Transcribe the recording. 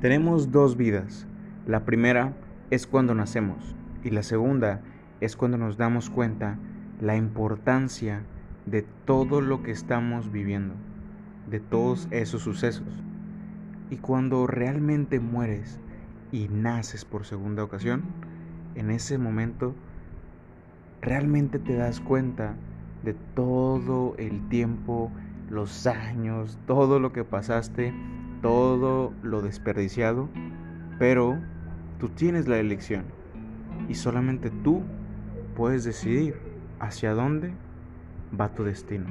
Tenemos dos vidas. La primera es cuando nacemos y la segunda es cuando nos damos cuenta la importancia de todo lo que estamos viviendo, de todos esos sucesos. Y cuando realmente mueres y naces por segunda ocasión, en ese momento realmente te das cuenta de todo el tiempo, los años, todo lo que pasaste todo lo desperdiciado, pero tú tienes la elección y solamente tú puedes decidir hacia dónde va tu destino.